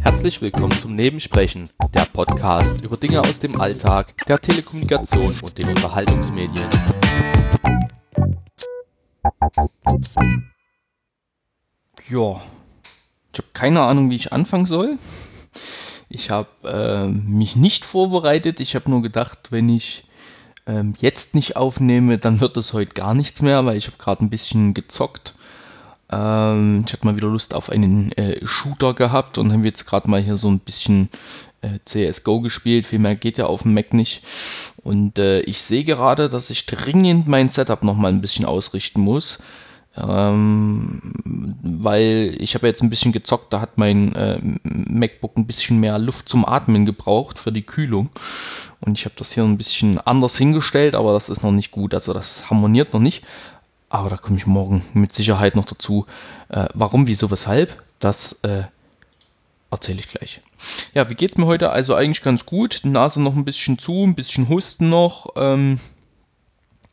Herzlich willkommen zum Nebensprechen, der Podcast über Dinge aus dem Alltag, der Telekommunikation und den Unterhaltungsmedien. Ja, ich habe keine Ahnung, wie ich anfangen soll. Ich habe äh, mich nicht vorbereitet. Ich habe nur gedacht, wenn ich ähm, jetzt nicht aufnehme, dann wird es heute gar nichts mehr, weil ich habe gerade ein bisschen gezockt. Ähm, ich hatte mal wieder Lust auf einen äh, Shooter gehabt und habe jetzt gerade mal hier so ein bisschen äh, CSGO gespielt. Viel mehr geht ja auf dem Mac nicht. Und äh, ich sehe gerade, dass ich dringend mein Setup nochmal ein bisschen ausrichten muss. Ähm, weil ich habe jetzt ein bisschen gezockt, da hat mein äh, MacBook ein bisschen mehr Luft zum Atmen gebraucht für die Kühlung. Und ich habe das hier ein bisschen anders hingestellt, aber das ist noch nicht gut. Also das harmoniert noch nicht. Aber da komme ich morgen mit Sicherheit noch dazu. Äh, warum, wieso, weshalb? Das äh, erzähle ich gleich. Ja, wie geht es mir heute? Also eigentlich ganz gut. Nase noch ein bisschen zu, ein bisschen Husten noch. Ähm,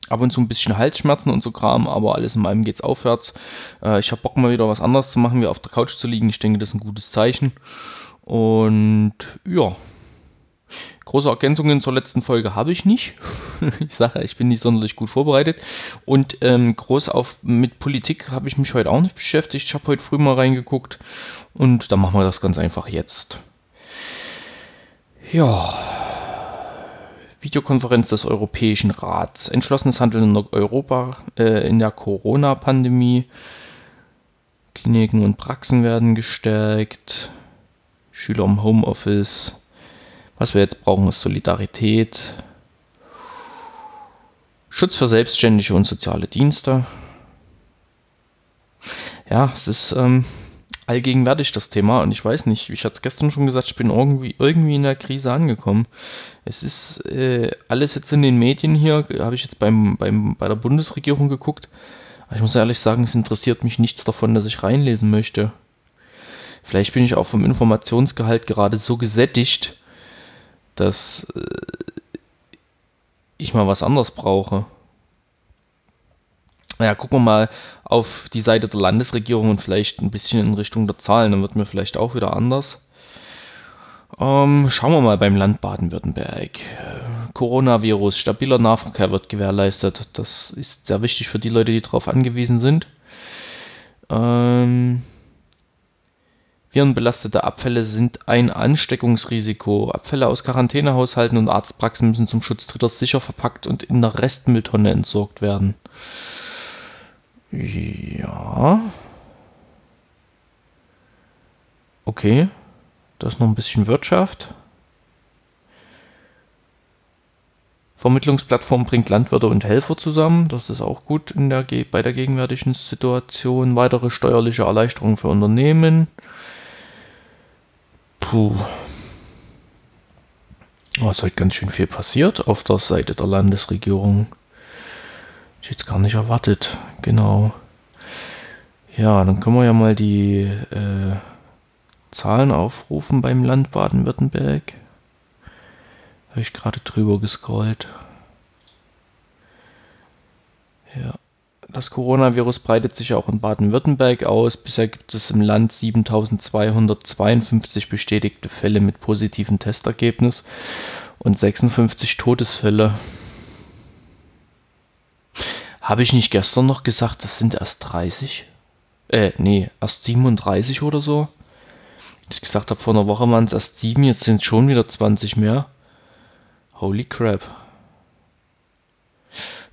ab und zu ein bisschen Halsschmerzen und so Kram, aber alles in meinem geht's aufwärts. Äh, ich habe Bock mal wieder was anderes zu machen, wie auf der Couch zu liegen. Ich denke, das ist ein gutes Zeichen. Und ja, große Ergänzungen zur letzten Folge habe ich nicht. ich sage, ich bin nicht sonderlich gut vorbereitet. Und ähm, groß auf mit Politik habe ich mich heute auch nicht beschäftigt. Ich habe heute früh mal reingeguckt und dann machen wir das ganz einfach jetzt. Ja, Videokonferenz des Europäischen Rats. Entschlossenes Handeln in Europa äh, in der Corona-Pandemie. Kliniken und Praxen werden gestärkt. Schüler im Homeoffice. Was wir jetzt brauchen, ist Solidarität. Schutz für selbstständige und soziale Dienste. Ja, es ist ähm, allgegenwärtig das Thema und ich weiß nicht, ich hatte es gestern schon gesagt, ich bin irgendwie, irgendwie in der Krise angekommen. Es ist äh, alles jetzt in den Medien hier, habe ich jetzt beim, beim, bei der Bundesregierung geguckt. Aber ich muss ehrlich sagen, es interessiert mich nichts davon, dass ich reinlesen möchte. Vielleicht bin ich auch vom Informationsgehalt gerade so gesättigt, dass äh, ich mal was anderes brauche. Naja, gucken wir mal auf die Seite der Landesregierung und vielleicht ein bisschen in Richtung der Zahlen, dann wird mir vielleicht auch wieder anders. Ähm, schauen wir mal beim Land Baden-Württemberg. Coronavirus, stabiler Nahverkehr wird gewährleistet. Das ist sehr wichtig für die Leute, die darauf angewiesen sind. Ähm, Virenbelastete Abfälle sind ein Ansteckungsrisiko. Abfälle aus Quarantänehaushalten und Arztpraxen müssen zum Schutz Dritter sicher verpackt und in der Restmülltonne entsorgt werden. Ja. Okay. Das ist noch ein bisschen Wirtschaft. Vermittlungsplattform bringt Landwirte und Helfer zusammen. Das ist auch gut in der, bei der gegenwärtigen Situation. Weitere steuerliche Erleichterungen für Unternehmen. Puh. Oh, es ist heute ganz schön viel passiert auf der Seite der Landesregierung. Ich jetzt gar nicht erwartet. Genau. Ja, dann können wir ja mal die äh, Zahlen aufrufen beim Land Baden-Württemberg. Habe ich gerade drüber gescrollt. Ja. Das Coronavirus breitet sich auch in Baden-Württemberg aus. Bisher gibt es im Land 7252 bestätigte Fälle mit positivem Testergebnis und 56 Todesfälle. Habe ich nicht gestern noch gesagt, das sind erst 30? Äh, nee, erst 37 oder so. Ich gesagt habe, vor einer Woche waren es erst 7, jetzt sind schon wieder 20 mehr. Holy crap.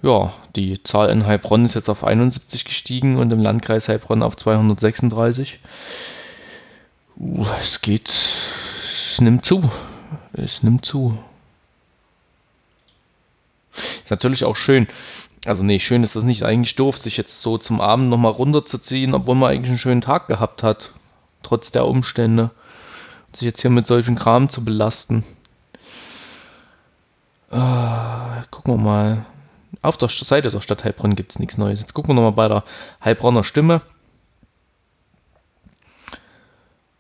Ja, die Zahl in Heilbronn ist jetzt auf 71 gestiegen und im Landkreis Heilbronn auf 236. Uh, es geht, es nimmt zu. Es nimmt zu. Ist natürlich auch schön, also nee, schön ist das nicht. Eigentlich doof, sich jetzt so zum Abend nochmal runterzuziehen, obwohl man eigentlich einen schönen Tag gehabt hat. Trotz der Umstände. Sich jetzt hier mit solchen Kram zu belasten. Uh, gucken wir mal. Auf der Seite der Stadt Heilbronn gibt es nichts Neues. Jetzt gucken wir nochmal bei der Heilbronner Stimme.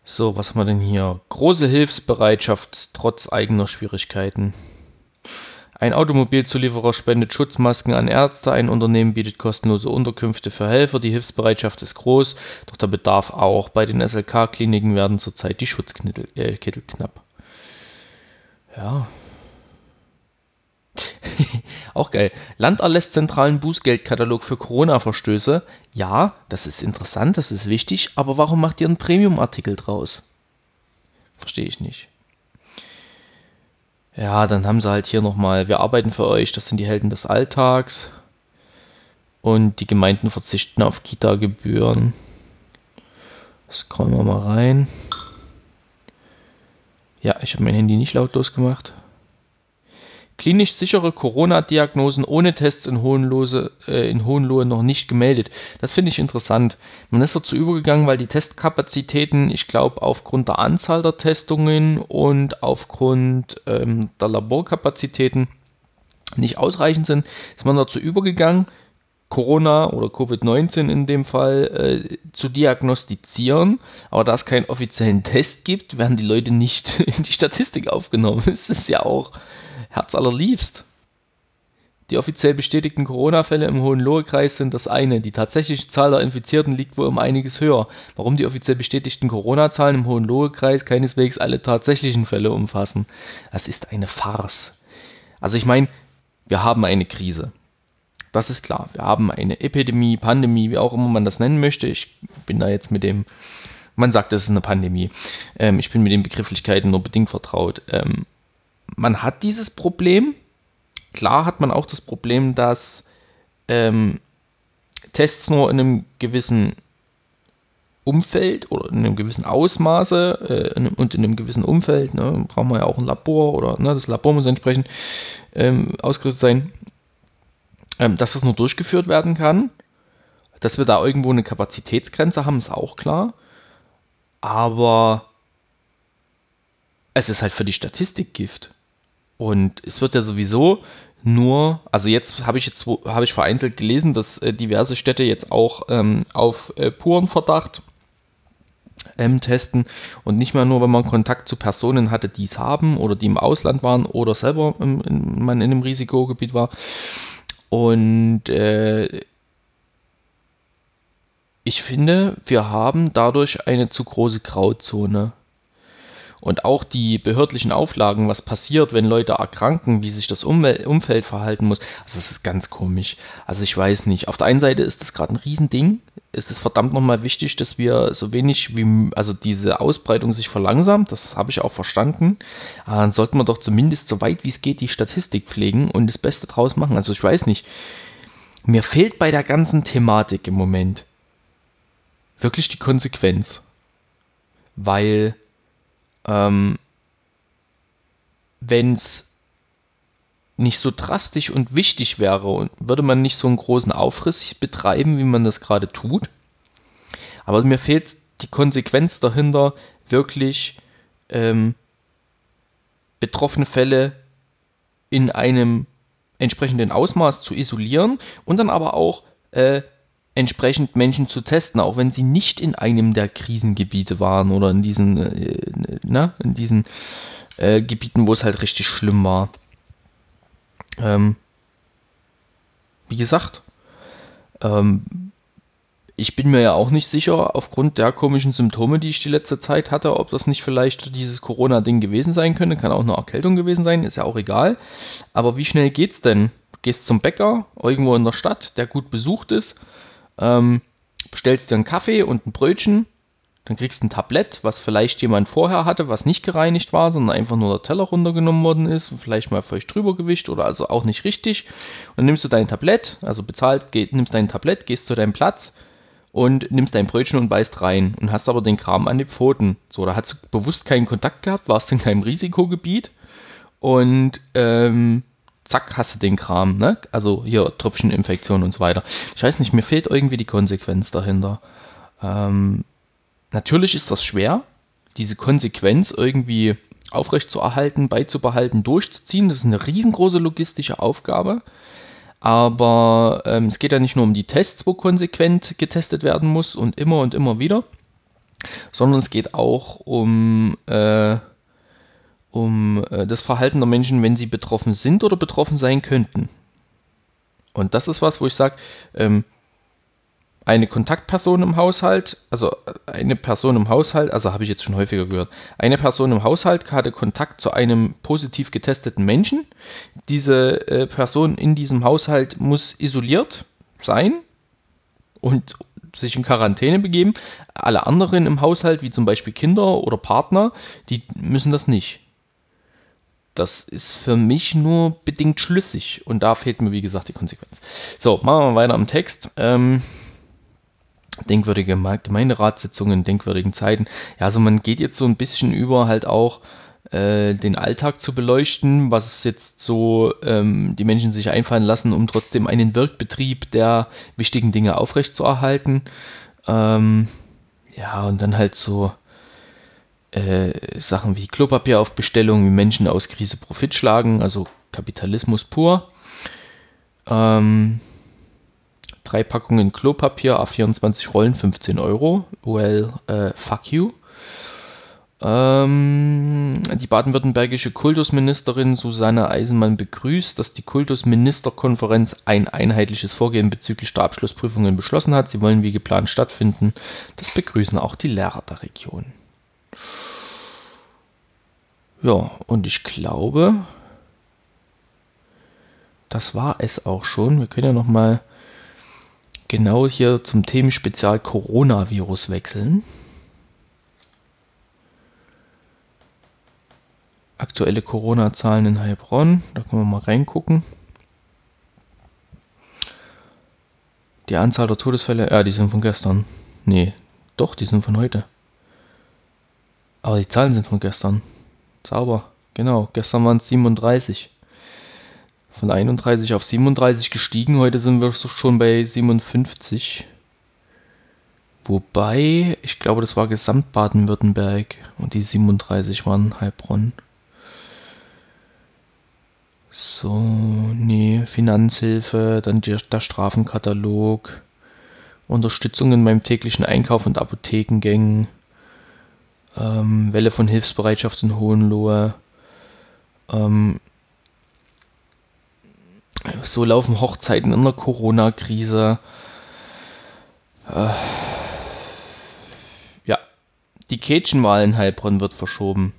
So, was haben wir denn hier? Große Hilfsbereitschaft trotz eigener Schwierigkeiten. Ein Automobilzulieferer spendet Schutzmasken an Ärzte, ein Unternehmen bietet kostenlose Unterkünfte für Helfer, die Hilfsbereitschaft ist groß, doch der Bedarf auch. Bei den SLK-Kliniken werden zurzeit die Schutzkittel äh, knapp. Ja. auch geil. Land erlässt zentralen Bußgeldkatalog für Corona-Verstöße. Ja, das ist interessant, das ist wichtig, aber warum macht ihr einen Premium-Artikel draus? Verstehe ich nicht. Ja, dann haben sie halt hier nochmal, wir arbeiten für euch, das sind die Helden des Alltags. Und die Gemeinden verzichten auf Kita-Gebühren. Scrollen wir mal rein. Ja, ich habe mein Handy nicht lautlos gemacht. Klinisch sichere Corona-Diagnosen ohne Tests in Hohenlohe, äh, noch nicht gemeldet. Das finde ich interessant. Man ist dazu übergegangen, weil die Testkapazitäten, ich glaube, aufgrund der Anzahl der Testungen und aufgrund ähm, der Laborkapazitäten nicht ausreichend sind, ist man dazu übergegangen, Corona oder Covid-19 in dem Fall äh, zu diagnostizieren. Aber da es keinen offiziellen Test gibt, werden die Leute nicht in die Statistik aufgenommen. Das ist ja auch herzallerliebst. Die offiziell bestätigten Corona-Fälle im Hohenlohe-Kreis sind das eine. Die tatsächliche Zahl der Infizierten liegt wohl um einiges höher. Warum die offiziell bestätigten Corona-Zahlen im Hohenlohe-Kreis keineswegs alle tatsächlichen Fälle umfassen? Das ist eine Farce. Also ich meine, wir haben eine Krise. Das ist klar. Wir haben eine Epidemie, Pandemie, wie auch immer man das nennen möchte. Ich bin da jetzt mit dem, man sagt, es ist eine Pandemie. Ähm, ich bin mit den Begrifflichkeiten nur bedingt vertraut. Ähm, man hat dieses Problem. Klar hat man auch das Problem, dass ähm, Tests nur in einem gewissen Umfeld oder in einem gewissen Ausmaße äh, und in einem gewissen Umfeld, ne, brauchen wir ja auch ein Labor oder ne, das Labor muss entsprechend ähm, ausgerüstet sein, ähm, dass das nur durchgeführt werden kann. Dass wir da irgendwo eine Kapazitätsgrenze haben, ist auch klar. Aber es ist halt für die Statistik Gift. Und es wird ja sowieso nur, also jetzt habe ich jetzt habe ich vereinzelt gelesen, dass äh, diverse Städte jetzt auch ähm, auf äh, puren Verdacht ähm, testen und nicht mehr nur, wenn man Kontakt zu Personen hatte, die es haben oder die im Ausland waren oder selber im, in, man in einem Risikogebiet war. Und äh, ich finde, wir haben dadurch eine zu große Grauzone. Und auch die behördlichen Auflagen, was passiert, wenn Leute erkranken, wie sich das Umwel Umfeld verhalten muss, also das ist ganz komisch. Also ich weiß nicht. Auf der einen Seite ist das gerade ein Riesending. Es ist verdammt nochmal wichtig, dass wir so wenig wie, also diese Ausbreitung sich verlangsamt. Das habe ich auch verstanden. Aber dann sollten wir doch zumindest so weit wie es geht die Statistik pflegen und das Beste draus machen. Also ich weiß nicht. Mir fehlt bei der ganzen Thematik im Moment wirklich die Konsequenz. Weil ähm, wenn es nicht so drastisch und wichtig wäre und würde man nicht so einen großen Aufriss betreiben, wie man das gerade tut. Aber mir fehlt die Konsequenz dahinter, wirklich ähm, betroffene Fälle in einem entsprechenden Ausmaß zu isolieren und dann aber auch äh, entsprechend Menschen zu testen, auch wenn sie nicht in einem der Krisengebiete waren oder in diesen, äh, ne, in diesen äh, Gebieten, wo es halt richtig schlimm war. Ähm, wie gesagt, ähm, ich bin mir ja auch nicht sicher, aufgrund der komischen Symptome, die ich die letzte Zeit hatte, ob das nicht vielleicht dieses Corona-Ding gewesen sein könnte. Kann auch eine Erkältung gewesen sein, ist ja auch egal. Aber wie schnell geht's denn? Gehst zum Bäcker, irgendwo in der Stadt, der gut besucht ist, ähm, bestellst dir einen Kaffee und ein Brötchen, dann kriegst du ein Tablett, was vielleicht jemand vorher hatte, was nicht gereinigt war, sondern einfach nur der Teller runtergenommen worden ist, vielleicht mal feucht drüber gewischt oder also auch nicht richtig. Und dann nimmst du dein Tablett, also bezahlst, geh, nimmst dein Tablett, gehst zu deinem Platz und nimmst dein Brötchen und beißt rein und hast aber den Kram an den Pfoten. So, da hast du bewusst keinen Kontakt gehabt, warst in keinem Risikogebiet und ähm, zack, hast du den Kram, ne? Also hier Tröpfcheninfektion und so weiter. Ich weiß nicht, mir fehlt irgendwie die Konsequenz dahinter. Ähm, natürlich ist das schwer, diese Konsequenz irgendwie aufrechtzuerhalten, beizubehalten, durchzuziehen. Das ist eine riesengroße logistische Aufgabe. Aber ähm, es geht ja nicht nur um die Tests, wo konsequent getestet werden muss und immer und immer wieder, sondern es geht auch um, äh, um äh, das Verhalten der Menschen, wenn sie betroffen sind oder betroffen sein könnten. Und das ist was, wo ich sage, ähm, eine Kontaktperson im Haushalt, also eine Person im Haushalt, also habe ich jetzt schon häufiger gehört, eine Person im Haushalt hatte Kontakt zu einem positiv getesteten Menschen. Diese äh, Person in diesem Haushalt muss isoliert sein und sich in Quarantäne begeben. Alle anderen im Haushalt, wie zum Beispiel Kinder oder Partner, die müssen das nicht. Das ist für mich nur bedingt schlüssig und da fehlt mir, wie gesagt, die Konsequenz. So, machen wir weiter im Text. Ähm, denkwürdige Gemeinderatssitzungen, denkwürdigen Zeiten. Ja, also man geht jetzt so ein bisschen über halt auch äh, den Alltag zu beleuchten, was jetzt so ähm, die Menschen sich einfallen lassen, um trotzdem einen Wirkbetrieb der wichtigen Dinge aufrechtzuerhalten. Ähm, ja, und dann halt so äh, Sachen wie Klopapier auf Bestellung, wie Menschen aus Krise Profit schlagen, also Kapitalismus pur. Ähm, drei Packungen Klopapier, A24 Rollen, 15 Euro. Well, uh, fuck you. Ähm, die baden-württembergische Kultusministerin Susanne Eisenmann begrüßt, dass die Kultusministerkonferenz ein einheitliches Vorgehen bezüglich der Abschlussprüfungen beschlossen hat. Sie wollen wie geplant stattfinden. Das begrüßen auch die Lehrer der Region. Ja, und ich glaube, das war es auch schon. Wir können ja noch mal genau hier zum Themenspezial Coronavirus wechseln. Aktuelle Corona-Zahlen in Heilbronn, da können wir mal reingucken. Die Anzahl der Todesfälle, ja, die sind von gestern. Nee, doch, die sind von heute. Aber die Zahlen sind von gestern. Sauber, genau. Gestern waren es 37 von 31 auf 37 gestiegen. Heute sind wir schon bei 57. Wobei, ich glaube, das war Gesamt Baden-Württemberg und die 37 waren Heilbronn. So, nee, Finanzhilfe, dann der, der Strafenkatalog, Unterstützungen beim täglichen Einkauf und Apothekengängen, ähm, Welle von Hilfsbereitschaft in Hohenlohe, ähm, so laufen Hochzeiten in der Corona-Krise. Äh, ja, die Kätchenwahl in Heilbronn wird verschoben.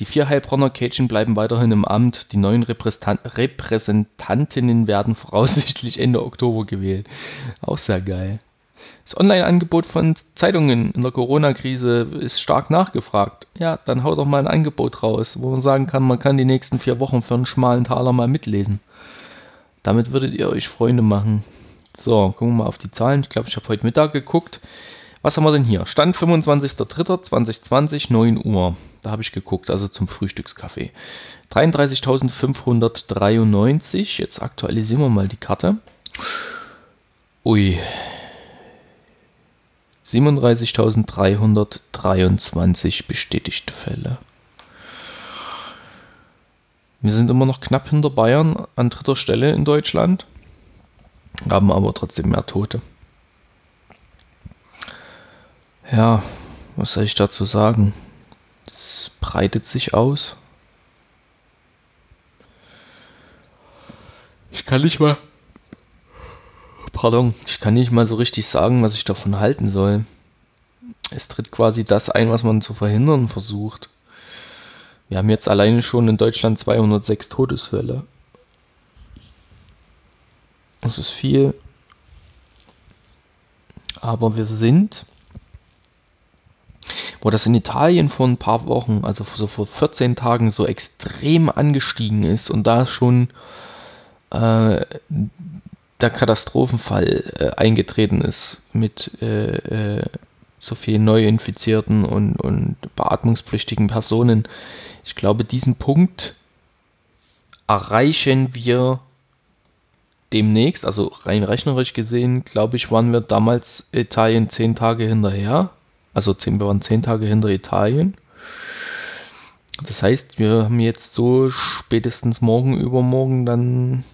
Die vier Heilbronner Kätchen bleiben weiterhin im Amt. Die neuen Repräsentantinnen werden voraussichtlich Ende Oktober gewählt. Auch sehr geil. Das Online-Angebot von Zeitungen in der Corona-Krise ist stark nachgefragt. Ja, dann hau doch mal ein Angebot raus, wo man sagen kann, man kann die nächsten vier Wochen für einen schmalen Taler mal mitlesen. Damit würdet ihr euch Freunde machen. So, gucken wir mal auf die Zahlen. Ich glaube, ich habe heute Mittag geguckt. Was haben wir denn hier? Stand 25.03.2020, 9 Uhr. Da habe ich geguckt, also zum Frühstückskaffee. 33.593. Jetzt aktualisieren wir mal die Karte. Ui. 37.323 bestätigte Fälle. Wir sind immer noch knapp hinter Bayern an dritter Stelle in Deutschland, haben aber trotzdem mehr Tote. Ja, was soll ich dazu sagen? Es breitet sich aus. Ich kann nicht mal. Pardon, ich kann nicht mal so richtig sagen, was ich davon halten soll. Es tritt quasi das ein, was man zu verhindern versucht. Wir haben jetzt alleine schon in Deutschland 206 Todesfälle. Das ist viel. Aber wir sind, wo das in Italien vor ein paar Wochen, also so vor 14 Tagen, so extrem angestiegen ist und da schon äh, der Katastrophenfall äh, eingetreten ist mit äh, äh so vielen Neuinfizierten und, und beatmungspflichtigen Personen, ich glaube, diesen Punkt erreichen wir demnächst, also rein rechnerisch gesehen, glaube ich, waren wir damals Italien zehn Tage hinterher. Also zehn, wir waren zehn Tage hinter Italien. Das heißt, wir haben jetzt so spätestens morgen, übermorgen dann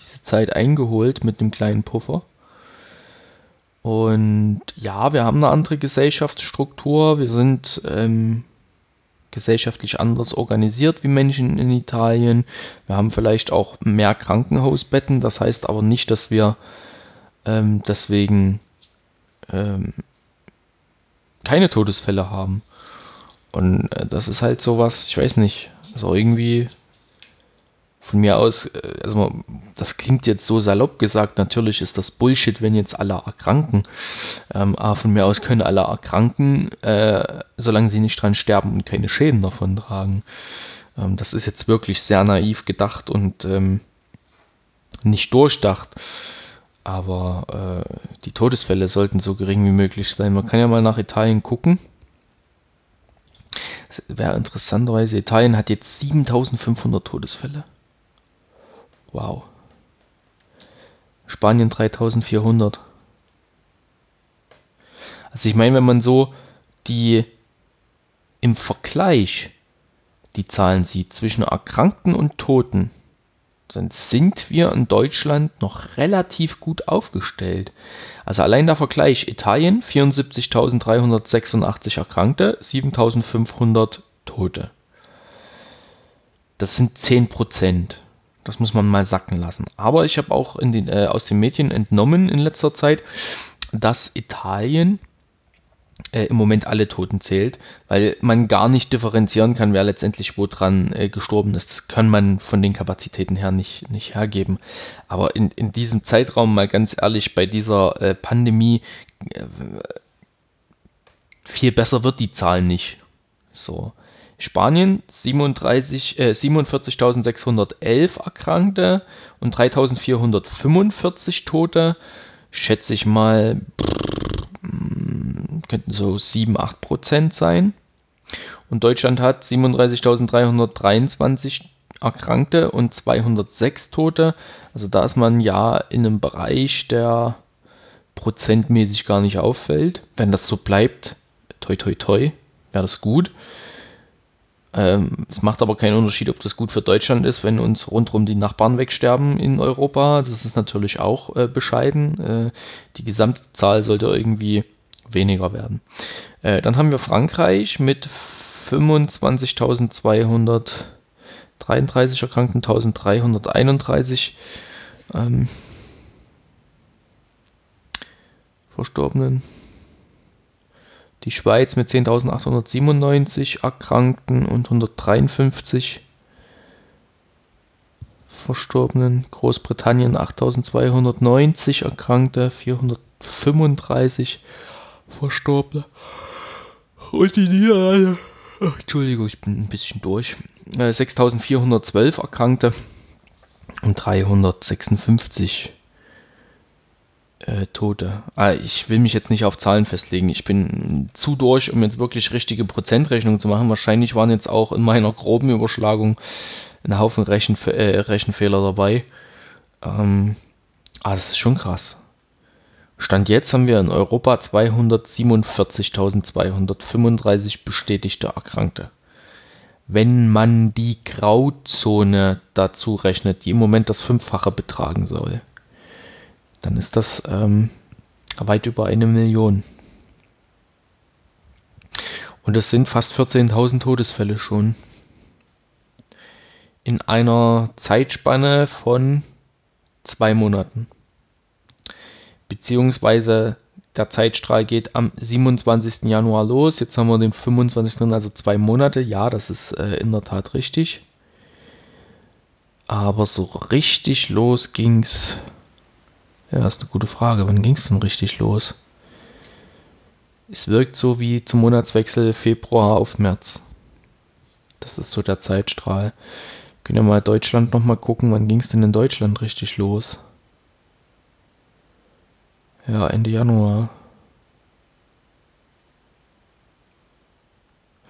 diese Zeit eingeholt mit einem kleinen Puffer. Und ja, wir haben eine andere Gesellschaftsstruktur. Wir sind ähm, gesellschaftlich anders organisiert wie Menschen in Italien. Wir haben vielleicht auch mehr Krankenhausbetten. Das heißt aber nicht, dass wir ähm, deswegen ähm, keine Todesfälle haben. Und äh, das ist halt sowas, ich weiß nicht, so irgendwie von mir aus, äh, also das klingt jetzt so salopp gesagt, natürlich ist das Bullshit, wenn jetzt alle erkranken. Ähm, aber von mir aus können alle erkranken, äh, solange sie nicht dran sterben und keine Schäden davon tragen. Ähm, das ist jetzt wirklich sehr naiv gedacht und ähm, nicht durchdacht. Aber äh, die Todesfälle sollten so gering wie möglich sein. Man kann ja mal nach Italien gucken. Wäre interessanterweise, Italien hat jetzt 7500 Todesfälle. Wow. Spanien 3400. Also ich meine, wenn man so die im Vergleich die Zahlen sieht zwischen Erkrankten und Toten, dann sind wir in Deutschland noch relativ gut aufgestellt. Also allein der Vergleich Italien 74.386 Erkrankte, 7.500 Tote. Das sind 10 Prozent. Das muss man mal sacken lassen. Aber ich habe auch den, äh, aus den Medien entnommen in letzter Zeit, dass Italien äh, im Moment alle Toten zählt, weil man gar nicht differenzieren kann, wer letztendlich wo dran äh, gestorben ist. Das kann man von den Kapazitäten her nicht, nicht hergeben. Aber in, in diesem Zeitraum, mal ganz ehrlich, bei dieser äh, Pandemie, äh, viel besser wird die Zahl nicht. So. Spanien 37, äh, 47.611 Erkrankte und 3.445 Tote. Schätze ich mal, hm, könnten so 7, 8 Prozent sein. Und Deutschland hat 37.323 Erkrankte und 206 Tote. Also da ist man ja in einem Bereich, der prozentmäßig gar nicht auffällt. Wenn das so bleibt, toi toi toi, wäre das gut. Ähm, es macht aber keinen Unterschied, ob das gut für Deutschland ist, wenn uns rundherum die Nachbarn wegsterben in Europa. Das ist natürlich auch äh, bescheiden. Äh, die Gesamtzahl sollte irgendwie weniger werden. Äh, dann haben wir Frankreich mit 25.233 Erkrankten, 1331 ähm, Verstorbenen die Schweiz mit 10.897 Erkrankten und 153 Verstorbenen, Großbritannien 8.290 Erkrankte, 435 Verstorbene. Und die Niederlande, Entschuldigung, ich bin ein bisschen durch, 6.412 äh, Erkrankte und 356 äh, Tote. Ah, ich will mich jetzt nicht auf Zahlen festlegen. Ich bin zu durch, um jetzt wirklich richtige Prozentrechnungen zu machen. Wahrscheinlich waren jetzt auch in meiner groben Überschlagung ein Haufen Rechenf äh, Rechenfehler dabei. Ähm, aber das ist schon krass. Stand jetzt haben wir in Europa 247.235 bestätigte Erkrankte. Wenn man die Grauzone dazu rechnet, die im Moment das Fünffache betragen soll dann ist das ähm, weit über eine Million. Und es sind fast 14.000 Todesfälle schon. In einer Zeitspanne von zwei Monaten. Beziehungsweise der Zeitstrahl geht am 27. Januar los. Jetzt haben wir den 25. also zwei Monate. Ja, das ist äh, in der Tat richtig. Aber so richtig los ging's ja, ist eine gute Frage. Wann ging es denn richtig los? Es wirkt so wie zum Monatswechsel Februar auf März. Das ist so der Zeitstrahl. Wir können ja mal Deutschland nochmal gucken, wann ging es denn in Deutschland richtig los? Ja, Ende Januar.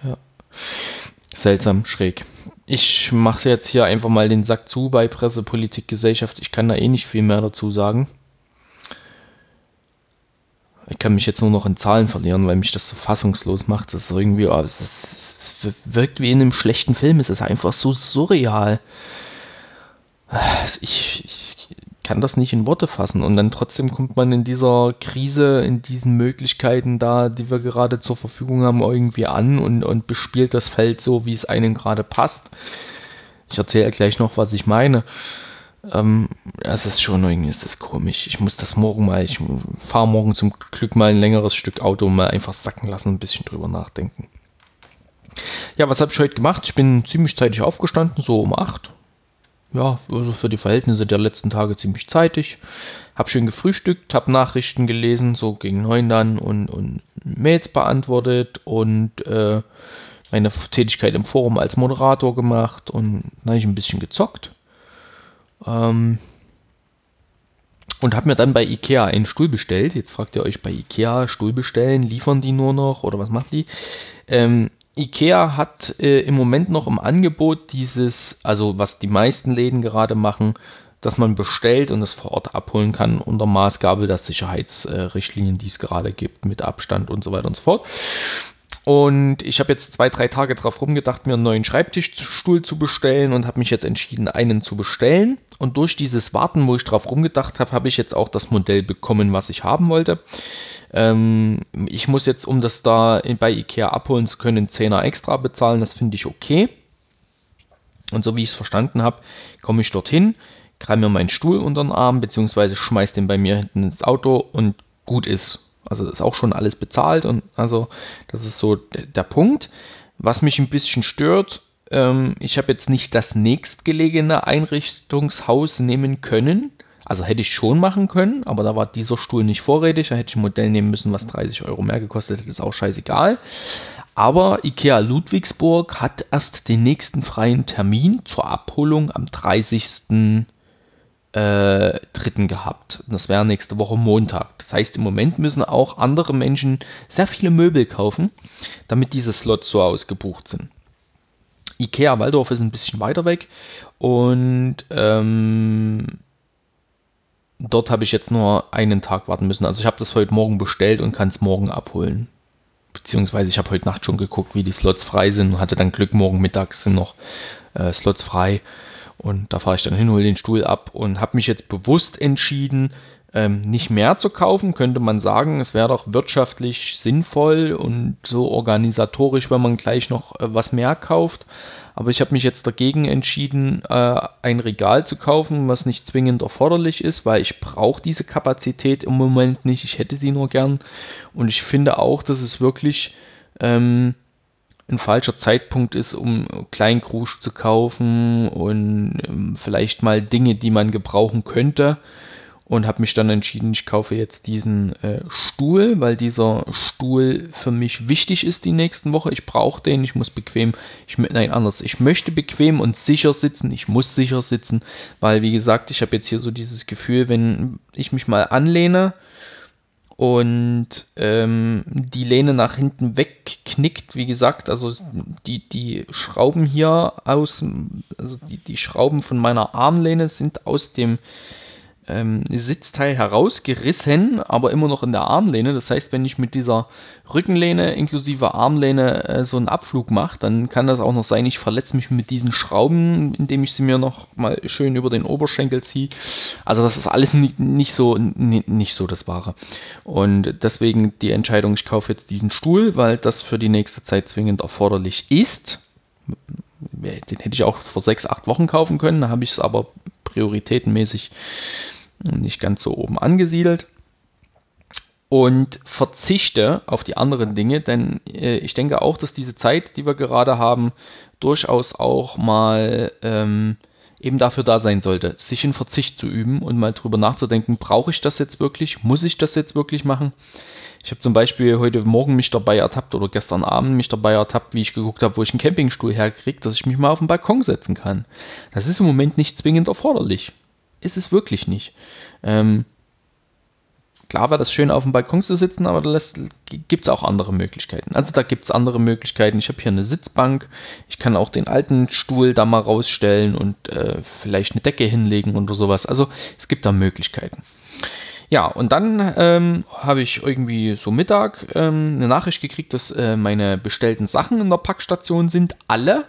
Ja. Seltsam, schräg. Ich mache jetzt hier einfach mal den Sack zu bei Presse, Politik, Gesellschaft. Ich kann da eh nicht viel mehr dazu sagen. Ich kann mich jetzt nur noch in Zahlen verlieren, weil mich das so fassungslos macht. Das ist irgendwie, oh, es, ist, es, wirkt wie in einem schlechten Film. Es ist einfach so surreal. Ich, ich kann das nicht in Worte fassen. Und dann trotzdem kommt man in dieser Krise, in diesen Möglichkeiten da, die wir gerade zur Verfügung haben, irgendwie an und, und bespielt das Feld so, wie es einem gerade passt. Ich erzähle gleich noch, was ich meine. Ähm, es ist schon irgendwie, ist komisch. Ich muss das morgen mal, ich fahre morgen zum Glück mal ein längeres Stück Auto mal einfach sacken lassen und ein bisschen drüber nachdenken. Ja, was habe ich heute gemacht? Ich bin ziemlich zeitig aufgestanden, so um 8. Ja, also für die Verhältnisse der letzten Tage ziemlich zeitig. Hab schön gefrühstückt, hab Nachrichten gelesen, so gegen 9 dann und, und Mails beantwortet und äh, meine Tätigkeit im Forum als Moderator gemacht und dann habe ich ein bisschen gezockt. Ähm, und habe mir dann bei Ikea einen Stuhl bestellt. Jetzt fragt ihr euch bei Ikea, Stuhl bestellen, liefern die nur noch oder was macht die? Ähm, Ikea hat äh, im Moment noch im Angebot dieses, also was die meisten Läden gerade machen, dass man bestellt und es vor Ort abholen kann unter Maßgabe der Sicherheitsrichtlinien, die es gerade gibt, mit Abstand und so weiter und so fort. Und ich habe jetzt zwei, drei Tage drauf rumgedacht, mir einen neuen Schreibtischstuhl zu bestellen und habe mich jetzt entschieden, einen zu bestellen. Und durch dieses Warten, wo ich drauf rumgedacht habe, habe ich jetzt auch das Modell bekommen, was ich haben wollte. Ähm, ich muss jetzt, um das da bei Ikea abholen zu können, 10er extra bezahlen. Das finde ich okay. Und so wie ich es verstanden habe, komme ich dorthin, greife mir meinen Stuhl unter den Arm, beziehungsweise schmeiße den bei mir hinten ins Auto und gut ist. Also ist auch schon alles bezahlt und also das ist so der Punkt. Was mich ein bisschen stört, ähm, ich habe jetzt nicht das nächstgelegene Einrichtungshaus nehmen können. Also hätte ich schon machen können, aber da war dieser Stuhl nicht vorrätig. Da hätte ich ein Modell nehmen müssen, was 30 Euro mehr gekostet hätte. Ist auch scheißegal. Aber IKEA Ludwigsburg hat erst den nächsten freien Termin zur Abholung am 30 äh, dritten gehabt. das wäre nächste Woche Montag. Das heißt, im Moment müssen auch andere Menschen sehr viele Möbel kaufen, damit diese Slots so ausgebucht sind. Ikea Waldorf ist ein bisschen weiter weg und ähm, dort habe ich jetzt nur einen Tag warten müssen. Also ich habe das heute Morgen bestellt und kann es morgen abholen. Beziehungsweise ich habe heute Nacht schon geguckt, wie die Slots frei sind und hatte dann Glück, morgen mittags sind noch äh, Slots frei. Und da fahre ich dann hin, hole den Stuhl ab und habe mich jetzt bewusst entschieden, ähm, nicht mehr zu kaufen, könnte man sagen. Es wäre doch wirtschaftlich sinnvoll und so organisatorisch, wenn man gleich noch äh, was mehr kauft. Aber ich habe mich jetzt dagegen entschieden, äh, ein Regal zu kaufen, was nicht zwingend erforderlich ist, weil ich brauche diese Kapazität im Moment nicht. Ich hätte sie nur gern. Und ich finde auch, dass es wirklich ähm, ein falscher Zeitpunkt ist, um Kleinkrusch zu kaufen und ähm, vielleicht mal Dinge, die man gebrauchen könnte. Und habe mich dann entschieden, ich kaufe jetzt diesen äh, Stuhl, weil dieser Stuhl für mich wichtig ist die nächsten Woche. Ich brauche den, ich muss bequem, ich nein anders, ich möchte bequem und sicher sitzen, ich muss sicher sitzen, weil wie gesagt, ich habe jetzt hier so dieses Gefühl, wenn ich mich mal anlehne, und ähm, die Lehne nach hinten wegknickt, wie gesagt, also die, die Schrauben hier aus, also die, die Schrauben von meiner Armlehne sind aus dem ähm, Sitzteil herausgerissen, aber immer noch in der Armlehne. Das heißt, wenn ich mit dieser Rückenlehne inklusive Armlehne äh, so einen Abflug mache, dann kann das auch noch sein, ich verletze mich mit diesen Schrauben, indem ich sie mir noch mal schön über den Oberschenkel ziehe. Also das ist alles nicht, nicht so nicht so das Wahre. Und deswegen die Entscheidung, ich kaufe jetzt diesen Stuhl, weil das für die nächste Zeit zwingend erforderlich ist. Den hätte ich auch vor sechs, acht Wochen kaufen können, da habe ich es aber prioritätenmäßig nicht ganz so oben angesiedelt. Und verzichte auf die anderen Dinge, denn äh, ich denke auch, dass diese Zeit, die wir gerade haben, durchaus auch mal ähm, eben dafür da sein sollte, sich in Verzicht zu üben und mal drüber nachzudenken, brauche ich das jetzt wirklich? Muss ich das jetzt wirklich machen? Ich habe zum Beispiel heute Morgen mich dabei ertappt oder gestern Abend mich dabei ertappt, wie ich geguckt habe, wo ich einen Campingstuhl herkriege, dass ich mich mal auf den Balkon setzen kann. Das ist im Moment nicht zwingend erforderlich ist es wirklich nicht. Ähm, klar war das schön auf dem Balkon zu sitzen, aber da gibt es auch andere Möglichkeiten. Also da gibt es andere Möglichkeiten. Ich habe hier eine Sitzbank. Ich kann auch den alten Stuhl da mal rausstellen und äh, vielleicht eine Decke hinlegen oder sowas. Also es gibt da Möglichkeiten. Ja, und dann ähm, habe ich irgendwie so Mittag ähm, eine Nachricht gekriegt, dass äh, meine bestellten Sachen in der Packstation sind. Alle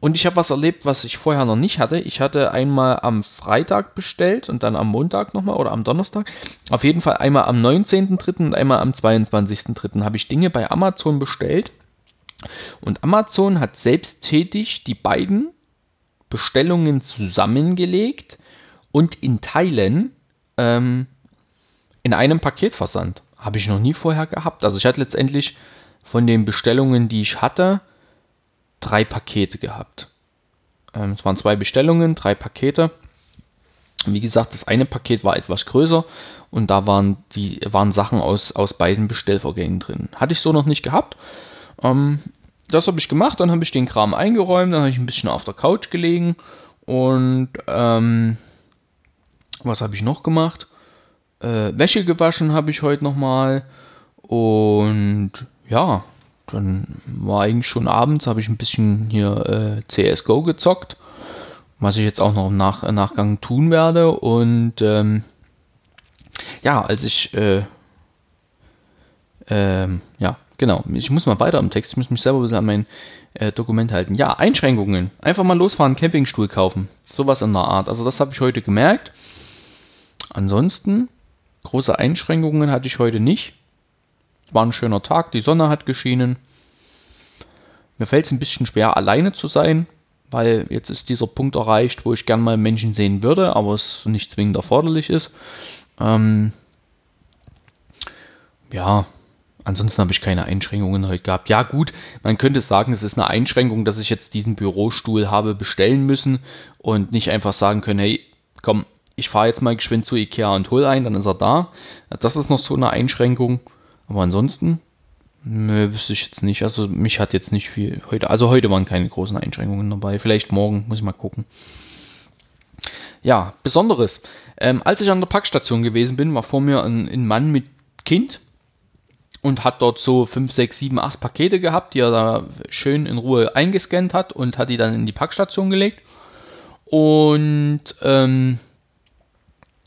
und ich habe was erlebt, was ich vorher noch nicht hatte. Ich hatte einmal am Freitag bestellt und dann am Montag nochmal oder am Donnerstag. Auf jeden Fall einmal am 19.03. und einmal am 22.03. habe ich Dinge bei Amazon bestellt. Und Amazon hat selbsttätig die beiden Bestellungen zusammengelegt und in Teilen ähm, in einem Paket versandt. Habe ich noch nie vorher gehabt. Also ich hatte letztendlich von den Bestellungen, die ich hatte, drei Pakete gehabt. Ähm, es waren zwei Bestellungen, drei Pakete. Wie gesagt, das eine Paket war etwas größer und da waren die waren Sachen aus, aus beiden Bestellvorgängen drin. Hatte ich so noch nicht gehabt. Ähm, das habe ich gemacht, dann habe ich den Kram eingeräumt, dann habe ich ein bisschen auf der Couch gelegen und ähm, was habe ich noch gemacht? Äh, Wäsche gewaschen habe ich heute nochmal und ja, dann war eigentlich schon abends, habe ich ein bisschen hier äh, CSGO gezockt, was ich jetzt auch noch im Nach Nachgang tun werde. Und ähm, ja, als ich, äh, ähm, ja, genau, ich muss mal weiter im Text, ich muss mich selber ein bisschen an mein äh, Dokument halten. Ja, Einschränkungen. Einfach mal losfahren, Campingstuhl kaufen. Sowas in der Art. Also das habe ich heute gemerkt. Ansonsten, große Einschränkungen hatte ich heute nicht. Es war ein schöner Tag, die Sonne hat geschienen. Mir fällt es ein bisschen schwer, alleine zu sein, weil jetzt ist dieser Punkt erreicht, wo ich gern mal Menschen sehen würde, aber es nicht zwingend erforderlich ist. Ähm ja, ansonsten habe ich keine Einschränkungen heute gehabt. Ja, gut, man könnte sagen, es ist eine Einschränkung, dass ich jetzt diesen Bürostuhl habe bestellen müssen und nicht einfach sagen können, hey, komm, ich fahre jetzt mal geschwind zu Ikea und hol einen, dann ist er da. Das ist noch so eine Einschränkung. Aber ansonsten, nö, wüsste ich jetzt nicht. Also mich hat jetzt nicht viel heute. Also heute waren keine großen Einschränkungen dabei. Vielleicht morgen, muss ich mal gucken. Ja, Besonderes. Ähm, als ich an der Packstation gewesen bin, war vor mir ein, ein Mann mit Kind und hat dort so 5, 6, 7, 8 Pakete gehabt, die er da schön in Ruhe eingescannt hat und hat die dann in die Packstation gelegt. Und ähm,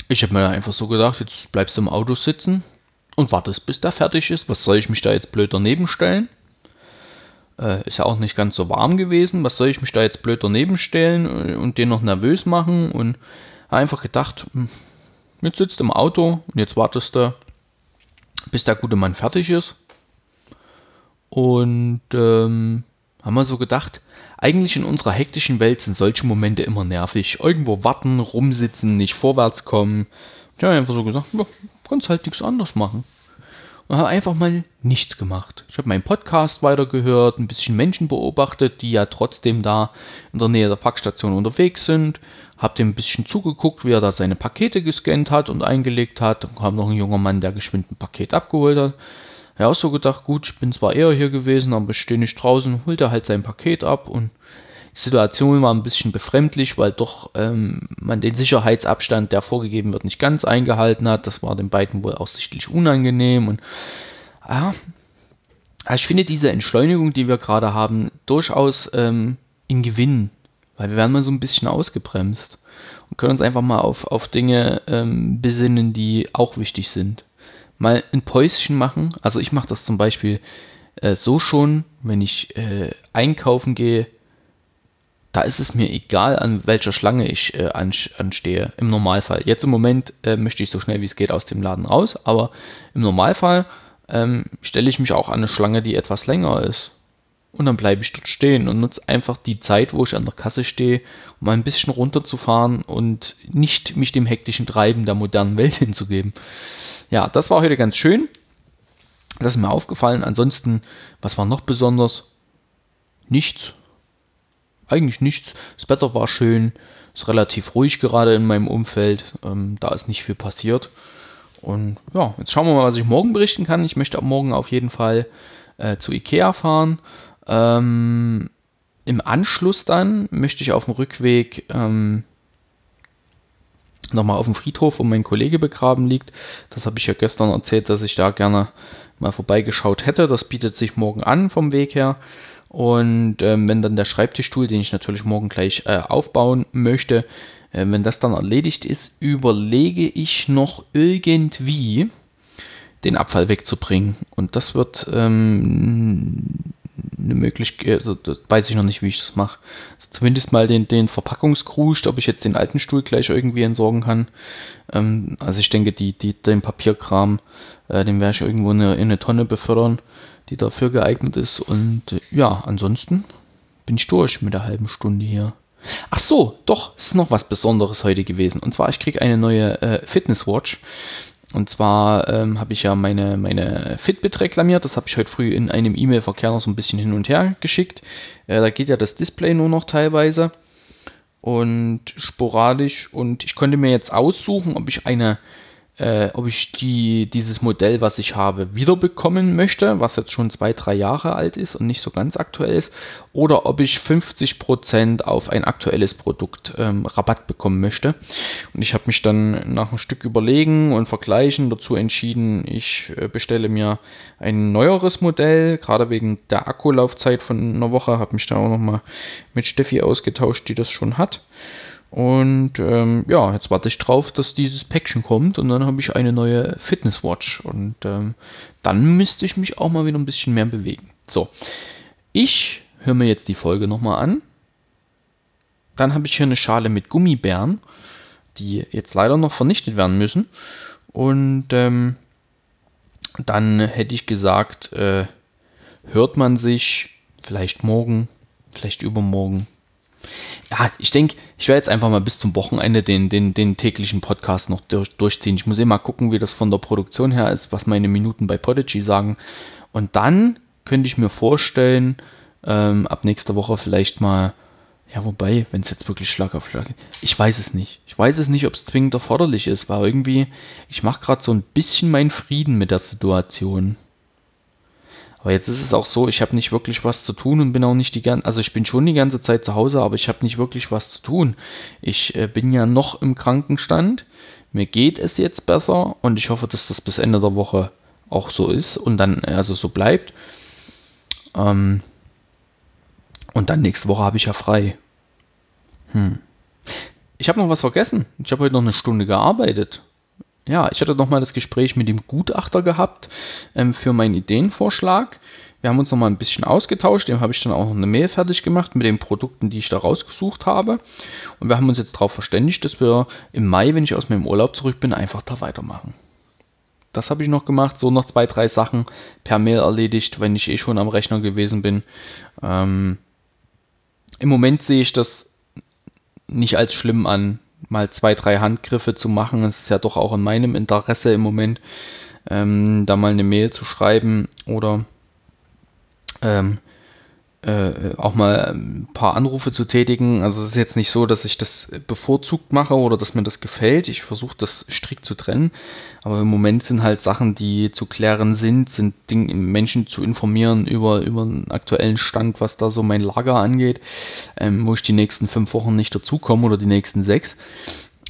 ich habe mir einfach so gedacht, jetzt bleibst du im Auto sitzen, und wartest, bis der fertig ist. Was soll ich mich da jetzt blöd daneben stellen? Äh, ist ja auch nicht ganz so warm gewesen. Was soll ich mich da jetzt blöd daneben stellen und den noch nervös machen? Und einfach gedacht, hm, jetzt sitzt im Auto und jetzt wartest du, bis der gute Mann fertig ist. Und ähm, haben wir so gedacht, eigentlich in unserer hektischen Welt sind solche Momente immer nervig. Irgendwo warten, rumsitzen, nicht vorwärts kommen. Ja, einfach so gesagt, ja, kannst halt nichts anderes machen. Und habe einfach mal nichts gemacht. Ich habe meinen Podcast weitergehört, ein bisschen Menschen beobachtet, die ja trotzdem da in der Nähe der Packstation unterwegs sind. Habe dem ein bisschen zugeguckt, wie er da seine Pakete gescannt hat und eingelegt hat. Dann kam noch ein junger Mann, der geschwind ein Paket abgeholt hat. Ja, auch so gedacht, gut, ich bin zwar eher hier gewesen, aber ich stehe nicht draußen, holt er halt sein Paket ab und Situation war ein bisschen befremdlich, weil doch ähm, man den Sicherheitsabstand, der vorgegeben wird, nicht ganz eingehalten hat. Das war den beiden wohl auch sichtlich unangenehm. Und ja, ich finde diese Entschleunigung, die wir gerade haben, durchaus ähm, in Gewinn, weil wir werden mal so ein bisschen ausgebremst und können uns einfach mal auf, auf Dinge ähm, besinnen, die auch wichtig sind. Mal ein Päuschen machen. Also ich mache das zum Beispiel äh, so schon, wenn ich äh, einkaufen gehe, da ist es mir egal, an welcher Schlange ich äh, anstehe. Im Normalfall. Jetzt im Moment äh, möchte ich so schnell wie es geht aus dem Laden raus, aber im Normalfall ähm, stelle ich mich auch an eine Schlange, die etwas länger ist. Und dann bleibe ich dort stehen und nutze einfach die Zeit, wo ich an der Kasse stehe, um ein bisschen runterzufahren und nicht mich dem hektischen Treiben der modernen Welt hinzugeben. Ja, das war heute ganz schön. Das ist mir aufgefallen. Ansonsten, was war noch besonders? Nichts eigentlich nichts. Das Wetter war schön, ist relativ ruhig gerade in meinem Umfeld. Ähm, da ist nicht viel passiert. Und ja, jetzt schauen wir mal, was ich morgen berichten kann. Ich möchte ab morgen auf jeden Fall äh, zu Ikea fahren. Ähm, Im Anschluss dann möchte ich auf dem Rückweg ähm, nochmal auf dem Friedhof, wo mein Kollege begraben liegt. Das habe ich ja gestern erzählt, dass ich da gerne mal vorbeigeschaut hätte. Das bietet sich morgen an vom Weg her. Und ähm, wenn dann der Schreibtischstuhl, den ich natürlich morgen gleich äh, aufbauen möchte, äh, wenn das dann erledigt ist, überlege ich noch irgendwie den Abfall wegzubringen. Und das wird ähm, eine Möglichkeit, also das weiß ich noch nicht, wie ich das mache. Also zumindest mal den, den Verpackungskruscht, ob ich jetzt den alten Stuhl gleich irgendwie entsorgen kann. Ähm, also ich denke, die, die, den Papierkram, äh, den werde ich irgendwo in eine, in eine Tonne befördern, die dafür geeignet ist. Und äh, ja, ansonsten bin ich durch mit der halben Stunde hier. Ach so, doch, es ist noch was Besonderes heute gewesen. Und zwar, ich kriege eine neue äh, Fitnesswatch. Und zwar ähm, habe ich ja meine, meine Fitbit reklamiert. Das habe ich heute früh in einem E-Mail-Verkehr noch so ein bisschen hin und her geschickt. Äh, da geht ja das Display nur noch teilweise und sporadisch. Und ich konnte mir jetzt aussuchen, ob ich eine äh, ob ich die, dieses Modell, was ich habe, wiederbekommen möchte, was jetzt schon zwei, drei Jahre alt ist und nicht so ganz aktuell ist, oder ob ich 50% auf ein aktuelles Produkt ähm, Rabatt bekommen möchte. Und ich habe mich dann nach ein Stück überlegen und vergleichen dazu entschieden, ich äh, bestelle mir ein neueres Modell, gerade wegen der Akkulaufzeit von einer Woche, habe mich da auch nochmal mit Steffi ausgetauscht, die das schon hat. Und ähm, ja, jetzt warte ich drauf, dass dieses Päckchen kommt und dann habe ich eine neue Fitnesswatch. Und ähm, dann müsste ich mich auch mal wieder ein bisschen mehr bewegen. So, ich höre mir jetzt die Folge nochmal an. Dann habe ich hier eine Schale mit Gummibären, die jetzt leider noch vernichtet werden müssen. Und ähm, dann hätte ich gesagt, äh, hört man sich vielleicht morgen, vielleicht übermorgen, ja, ich denke, ich werde jetzt einfach mal bis zum Wochenende den, den, den täglichen Podcast noch durch, durchziehen. Ich muss immer gucken, wie das von der Produktion her ist, was meine Minuten bei Podigy sagen. Und dann könnte ich mir vorstellen, ähm, ab nächster Woche vielleicht mal, ja, wobei, wenn es jetzt wirklich Schlag auf Schlag geht, ich weiß es nicht. Ich weiß es nicht, ob es zwingend erforderlich ist, weil irgendwie, ich mache gerade so ein bisschen meinen Frieden mit der Situation. Aber jetzt ist es auch so, ich habe nicht wirklich was zu tun und bin auch nicht die ganze, also ich bin schon die ganze Zeit zu Hause, aber ich habe nicht wirklich was zu tun. Ich äh, bin ja noch im Krankenstand. Mir geht es jetzt besser und ich hoffe, dass das bis Ende der Woche auch so ist und dann also so bleibt. Ähm, und dann nächste Woche habe ich ja frei. Hm. Ich habe noch was vergessen. Ich habe heute noch eine Stunde gearbeitet ja, ich hatte nochmal das Gespräch mit dem Gutachter gehabt ähm, für meinen Ideenvorschlag. Wir haben uns nochmal ein bisschen ausgetauscht. Dem habe ich dann auch noch eine Mail fertig gemacht mit den Produkten, die ich da rausgesucht habe. Und wir haben uns jetzt darauf verständigt, dass wir im Mai, wenn ich aus meinem Urlaub zurück bin, einfach da weitermachen. Das habe ich noch gemacht. So noch zwei, drei Sachen per Mail erledigt, wenn ich eh schon am Rechner gewesen bin. Ähm, Im Moment sehe ich das nicht als schlimm an, mal zwei, drei Handgriffe zu machen. Es ist ja doch auch in meinem Interesse im Moment, ähm, da mal eine Mail zu schreiben oder ähm, äh, auch mal ein paar Anrufe zu tätigen. Also es ist jetzt nicht so, dass ich das bevorzugt mache oder dass mir das gefällt. Ich versuche das strikt zu trennen. Aber im Moment sind halt Sachen, die zu klären sind, sind Dinge, Menschen zu informieren über, über einen aktuellen Stand, was da so mein Lager angeht, ähm, wo ich die nächsten fünf Wochen nicht dazukomme oder die nächsten sechs.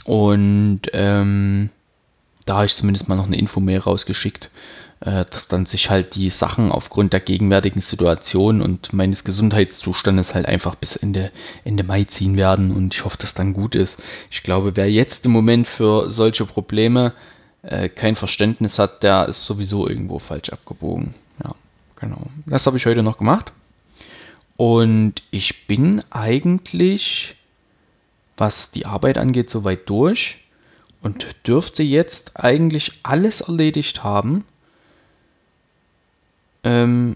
Und ähm, da habe ich zumindest mal noch eine Info-Mail rausgeschickt äh, dass dann sich halt die Sachen aufgrund der gegenwärtigen Situation und meines Gesundheitszustandes halt einfach bis Ende, Ende Mai ziehen werden und ich hoffe, dass dann gut ist. Ich glaube, wer jetzt im Moment für solche Probleme äh, kein Verständnis hat, der ist sowieso irgendwo falsch abgebogen. Ja, genau. Das habe ich heute noch gemacht. Und ich bin eigentlich, was die Arbeit angeht, soweit durch und dürfte jetzt eigentlich alles erledigt haben, ähm,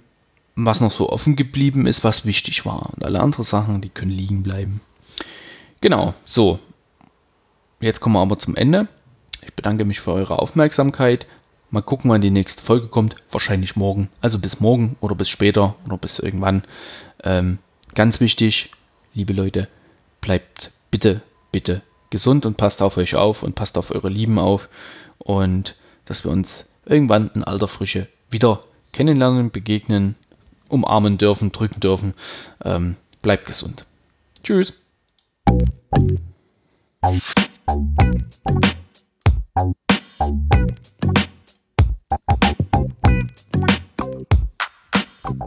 was noch so offen geblieben ist, was wichtig war. Und alle anderen Sachen, die können liegen bleiben. Genau, so. Jetzt kommen wir aber zum Ende. Ich bedanke mich für eure Aufmerksamkeit. Mal gucken, wann die nächste Folge kommt. Wahrscheinlich morgen. Also bis morgen oder bis später oder bis irgendwann. Ähm, ganz wichtig, liebe Leute, bleibt bitte, bitte gesund und passt auf euch auf und passt auf eure Lieben auf. Und dass wir uns irgendwann in alter Frische wieder kennenlernen, begegnen, umarmen dürfen, drücken dürfen. Ähm, bleibt gesund. Tschüss.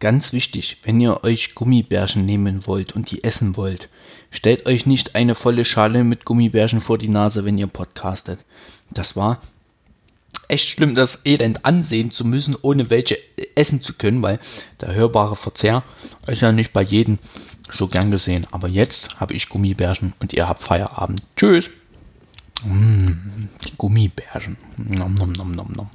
Ganz wichtig, wenn ihr euch Gummibärchen nehmen wollt und die essen wollt, stellt euch nicht eine volle Schale mit Gummibärchen vor die Nase, wenn ihr podcastet. Das war echt schlimm, das Elend ansehen zu müssen, ohne welche essen zu können, weil der hörbare Verzehr ist ja nicht bei jedem so gern gesehen. Aber jetzt habe ich Gummibärchen und ihr habt Feierabend. Tschüss. Mmh, Gummibärchen. Nom, nom, nom, nom, nom.